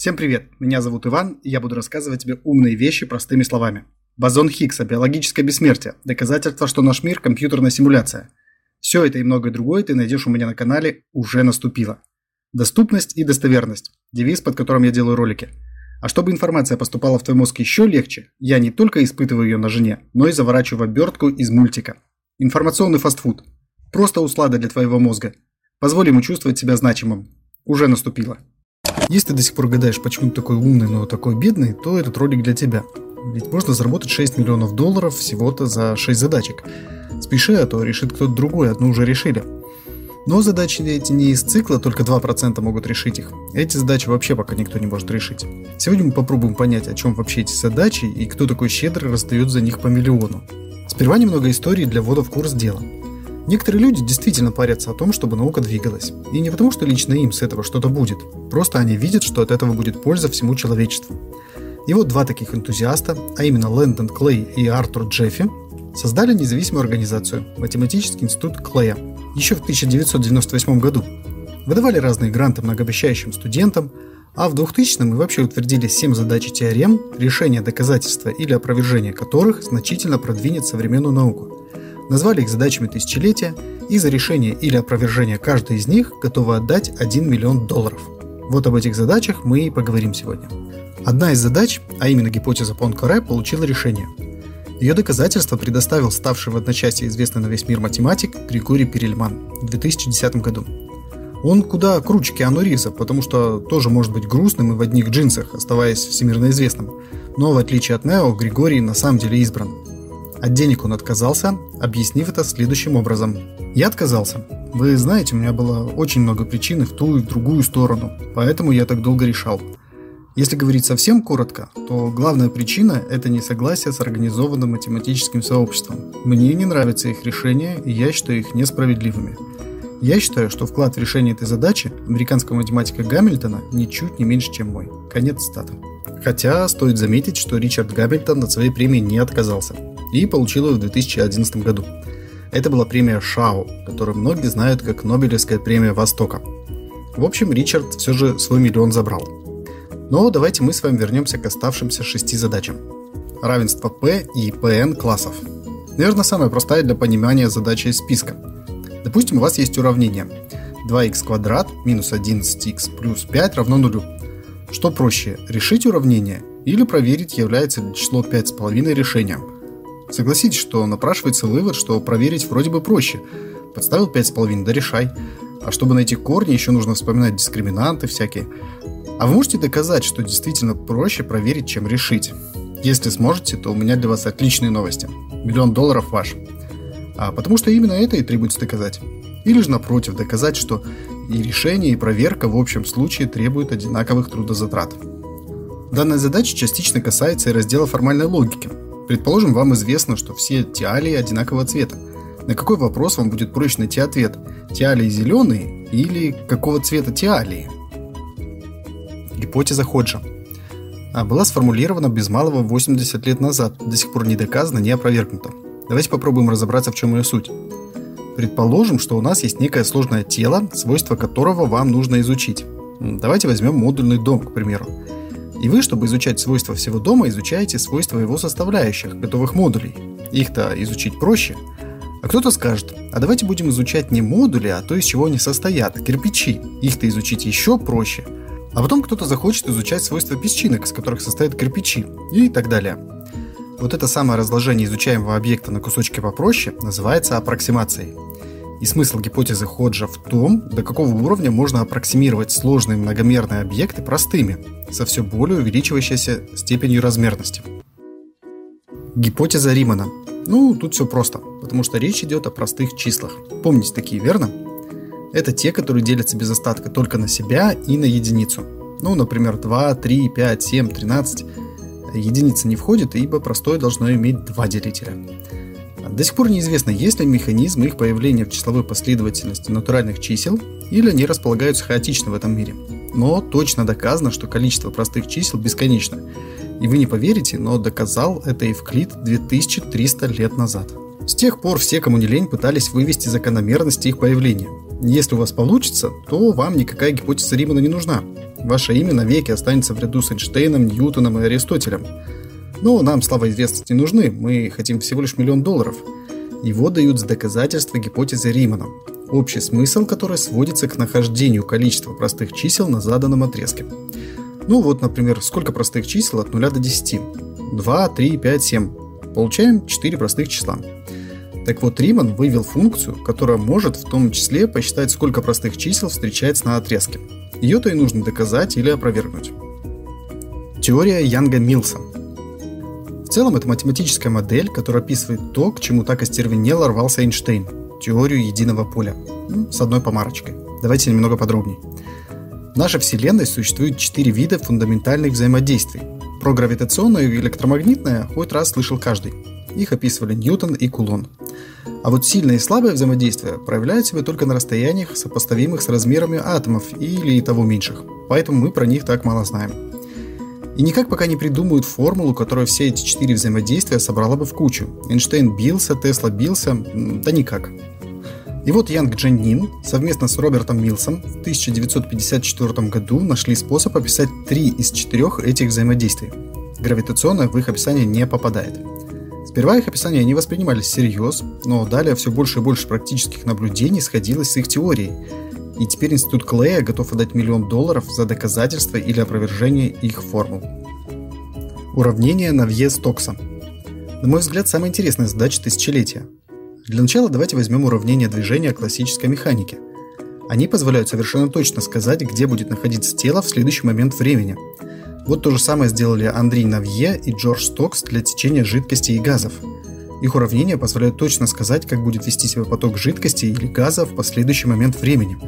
Всем привет, меня зовут Иван, и я буду рассказывать тебе умные вещи простыми словами. Бозон Хиггса, биологическое бессмертие, доказательство, что наш мир – компьютерная симуляция. Все это и многое другое ты найдешь у меня на канале «Уже наступило». Доступность и достоверность – девиз, под которым я делаю ролики. А чтобы информация поступала в твой мозг еще легче, я не только испытываю ее на жене, но и заворачиваю в обертку из мультика. Информационный фастфуд. Просто услада для твоего мозга. Позволь ему чувствовать себя значимым. Уже наступило. Если ты до сих пор гадаешь, почему ты такой умный, но такой бедный, то этот ролик для тебя. Ведь можно заработать 6 миллионов долларов всего-то за 6 задачек. Спеши, а то решит кто-то другой, одну уже решили. Но задачи эти не из цикла, только 2% могут решить их. Эти задачи вообще пока никто не может решить. Сегодня мы попробуем понять, о чем вообще эти задачи и кто такой щедрый раздает за них по миллиону. Сперва немного истории для ввода в курс дела. Некоторые люди действительно парятся о том, чтобы наука двигалась. И не потому, что лично им с этого что-то будет. Просто они видят, что от этого будет польза всему человечеству. И вот два таких энтузиаста, а именно Лэндон Клей и Артур Джеффи, создали независимую организацию – Математический институт Клея, еще в 1998 году. Выдавали разные гранты многообещающим студентам, а в 2000-м и вообще утвердили 7 задач и теорем, решение доказательства или опровержения которых значительно продвинет современную науку – назвали их задачами тысячелетия и за решение или опровержение каждой из них готовы отдать 1 миллион долларов. Вот об этих задачах мы и поговорим сегодня. Одна из задач, а именно гипотеза Понкаре, получила решение. Ее доказательство предоставил ставший в одночасье известный на весь мир математик Григорий Перельман в 2010 году. Он куда круче Киану Ривза, потому что тоже может быть грустным и в одних джинсах, оставаясь всемирно известным. Но в отличие от Нео, Григорий на самом деле избран. От денег он отказался, объяснив это следующим образом. Я отказался. Вы знаете, у меня было очень много причин в ту и в другую сторону, поэтому я так долго решал. Если говорить совсем коротко, то главная причина – это несогласие с организованным математическим сообществом. Мне не нравятся их решения, и я считаю их несправедливыми. Я считаю, что вклад в решение этой задачи американского математика Гамильтона ничуть не меньше, чем мой. Конец стата. Хотя стоит заметить, что Ричард Гамильтон от своей премии не отказался и получил ее в 2011 году. Это была премия Шао, которую многие знают как Нобелевская премия Востока. В общем, Ричард все же свой миллион забрал. Но давайте мы с вами вернемся к оставшимся шести задачам. Равенство P и Pn классов. Наверное, самая простая для понимания задача из списка. Допустим, у вас есть уравнение 2х квадрат минус 11х плюс 5 равно нулю. Что проще, решить уравнение или проверить, является ли число 5,5 решением – Согласитесь, что напрашивается вывод, что проверить вроде бы проще. Подставил 5,5, да решай. А чтобы найти корни, еще нужно вспоминать дискриминанты всякие. А вы можете доказать, что действительно проще проверить, чем решить? Если сможете, то у меня для вас отличные новости. Миллион долларов ваш. А потому что именно это и требуется доказать. Или же напротив, доказать, что и решение, и проверка в общем случае требуют одинаковых трудозатрат. Данная задача частично касается и раздела формальной логики – Предположим, вам известно, что все тиалии одинакового цвета. На какой вопрос вам будет проще найти ответ? Тиалии зеленые или какого цвета тиалии? Гипотеза Ходжа а была сформулирована без малого 80 лет назад, до сих пор не доказана, не опровергнута. Давайте попробуем разобраться, в чем ее суть. Предположим, что у нас есть некое сложное тело, свойства которого вам нужно изучить. Давайте возьмем модульный дом, к примеру. И вы, чтобы изучать свойства всего дома, изучаете свойства его составляющих, готовых модулей. Их-то изучить проще. А кто-то скажет, а давайте будем изучать не модули, а то, из чего они состоят, кирпичи. Их-то изучить еще проще. А потом кто-то захочет изучать свойства песчинок, из которых состоят кирпичи, и так далее. Вот это самое разложение изучаемого объекта на кусочки попроще называется аппроксимацией. И смысл гипотезы Ходжа в том, до какого уровня можно аппроксимировать сложные многомерные объекты простыми, со все более увеличивающейся степенью размерности. Гипотеза Римана. Ну, тут все просто, потому что речь идет о простых числах. Помните такие, верно? Это те, которые делятся без остатка только на себя и на единицу. Ну, например, 2, 3, 5, 7, 13. Единица не входит, ибо простое должно иметь два делителя. До сих пор неизвестно, есть ли механизм их появления в числовой последовательности натуральных чисел, или они располагаются хаотично в этом мире. Но точно доказано, что количество простых чисел бесконечно. И вы не поверите, но доказал это Евклид 2300 лет назад. С тех пор все, кому не лень, пытались вывести закономерности их появления. Если у вас получится, то вам никакая гипотеза Римана не нужна. ваше имя навеки останется в ряду с Эйнштейном, Ньютоном и Аристотелем. Но нам слава и известность не нужны, мы хотим всего лишь миллион долларов. Его дают с доказательства гипотезы Римана, общий смысл которой сводится к нахождению количества простых чисел на заданном отрезке. Ну вот, например, сколько простых чисел от 0 до 10? 2, 3, 5, 7. Получаем 4 простых числа. Так вот, Риман вывел функцию, которая может в том числе посчитать, сколько простых чисел встречается на отрезке. Ее-то и нужно доказать или опровергнуть. Теория Янга-Милса. В целом это математическая модель, которая описывает то, к чему так остервенело рвался Эйнштейн – теорию единого поля. Ну, с одной помарочкой. Давайте немного подробнее. В нашей Вселенной существует четыре вида фундаментальных взаимодействий. Про гравитационное и электромагнитное хоть раз слышал каждый. Их описывали Ньютон и Кулон. А вот сильное и слабое взаимодействие проявляют себя только на расстояниях, сопоставимых с размерами атомов или того меньших. Поэтому мы про них так мало знаем. И никак пока не придумают формулу, которая все эти четыре взаимодействия собрала бы в кучу. Эйнштейн бился, Тесла бился, да никак. И вот Янг Джен Нин совместно с Робертом Милсом в 1954 году нашли способ описать три из четырех этих взаимодействий. Гравитационное в их описание не попадает. Сперва их описания не воспринимались всерьез, но далее все больше и больше практических наблюдений сходилось с их теорией. И теперь Институт Клея готов отдать миллион долларов за доказательство или опровержение их формул. Уравнение Навье-Стокса. На мой взгляд, самая интересная задача тысячелетия. Для начала давайте возьмем уравнение движения классической механики. Они позволяют совершенно точно сказать, где будет находиться тело в следующий момент времени – вот то же самое сделали Андрей Навье и Джордж Стокс для течения жидкостей и газов. Их уравнения позволяют точно сказать, как будет вести себя поток жидкости или газа в последующий момент времени.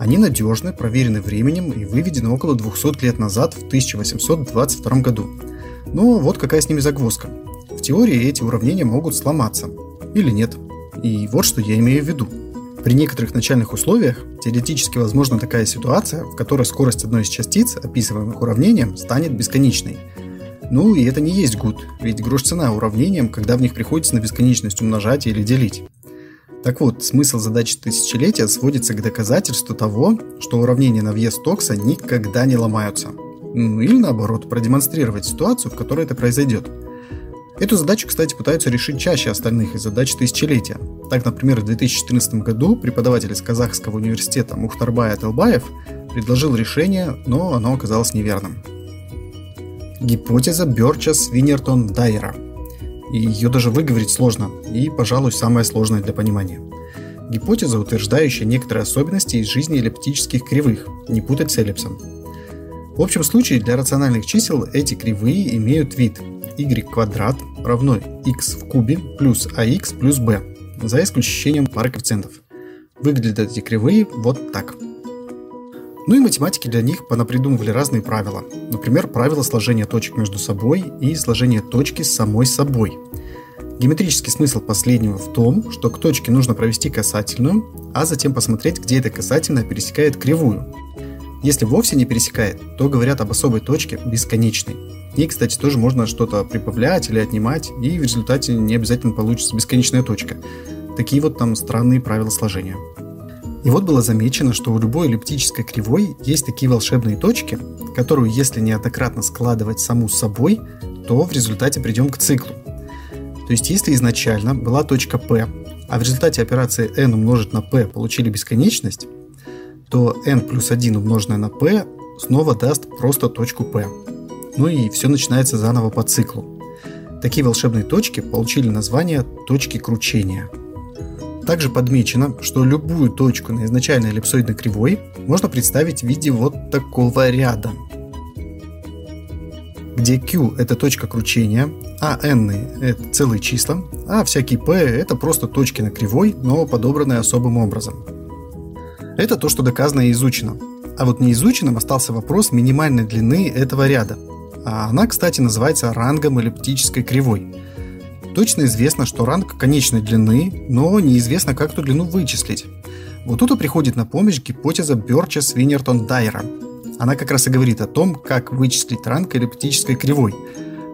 Они надежны, проверены временем и выведены около 200 лет назад, в 1822 году. Но вот какая с ними загвоздка. В теории эти уравнения могут сломаться. Или нет. И вот что я имею в виду. При некоторых начальных условиях теоретически возможна такая ситуация, в которой скорость одной из частиц, описываемых уравнением, станет бесконечной. Ну и это не есть гуд, ведь грош цена уравнениям, когда в них приходится на бесконечность умножать или делить. Так вот, смысл задачи тысячелетия сводится к доказательству того, что уравнения на въезд Токса никогда не ломаются. Ну или наоборот, продемонстрировать ситуацию, в которой это произойдет – Эту задачу, кстати, пытаются решить чаще остальных из задач тысячелетия. Так, например, в 2014 году преподаватель из Казахского университета Мухтарбай Ателбаев предложил решение, но оно оказалось неверным. Гипотеза Бёрча Свинертон Дайера. И ее даже выговорить сложно, и, пожалуй, самая сложная для понимания. Гипотеза, утверждающая некоторые особенности из жизни эллиптических кривых, не путать с эллипсом. В общем случае для рациональных чисел эти кривые имеют вид y квадрат равно x в кубе плюс ax плюс b, за исключением пары коэффициентов. Выглядят эти кривые вот так. Ну и математики для них понапридумывали разные правила. Например, правило сложения точек между собой и сложения точки с самой собой. Геометрический смысл последнего в том, что к точке нужно провести касательную, а затем посмотреть, где эта касательная пересекает кривую. Если вовсе не пересекает, то говорят об особой точке бесконечной. И, кстати, тоже можно что-то прибавлять или отнимать, и в результате не обязательно получится бесконечная точка. Такие вот там странные правила сложения. И вот было замечено, что у любой эллиптической кривой есть такие волшебные точки, которую если неоднократно складывать саму с собой, то в результате придем к циклу. То есть если изначально была точка P, а в результате операции n умножить на p получили бесконечность, то n плюс 1 умноженное на p снова даст просто точку p. Ну и все начинается заново по циклу. Такие волшебные точки получили название точки кручения. Также подмечено, что любую точку на изначальной эллипсоидной кривой можно представить в виде вот такого ряда, где Q – это точка кручения, а n – это целые числа, а всякие P – это просто точки на кривой, но подобранные особым образом. Это то, что доказано и изучено. А вот неизученным остался вопрос минимальной длины этого ряда – а она, кстати, называется рангом эллиптической кривой. Точно известно, что ранг конечной длины, но неизвестно, как эту длину вычислить. Вот тут и приходит на помощь гипотеза Бёрча Свинертон Дайера. Она как раз и говорит о том, как вычислить ранг эллиптической кривой.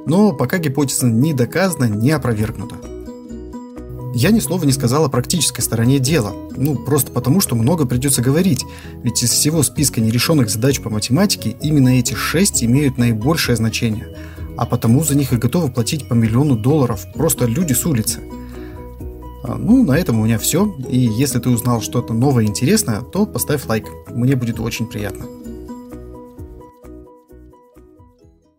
Но пока гипотеза не доказана, не опровергнута. Я ни слова не сказал о практической стороне дела. Ну, просто потому, что много придется говорить. Ведь из всего списка нерешенных задач по математике именно эти шесть имеют наибольшее значение. А потому за них и готовы платить по миллиону долларов просто люди с улицы. А, ну, на этом у меня все. И если ты узнал что-то новое и интересное, то поставь лайк. Мне будет очень приятно.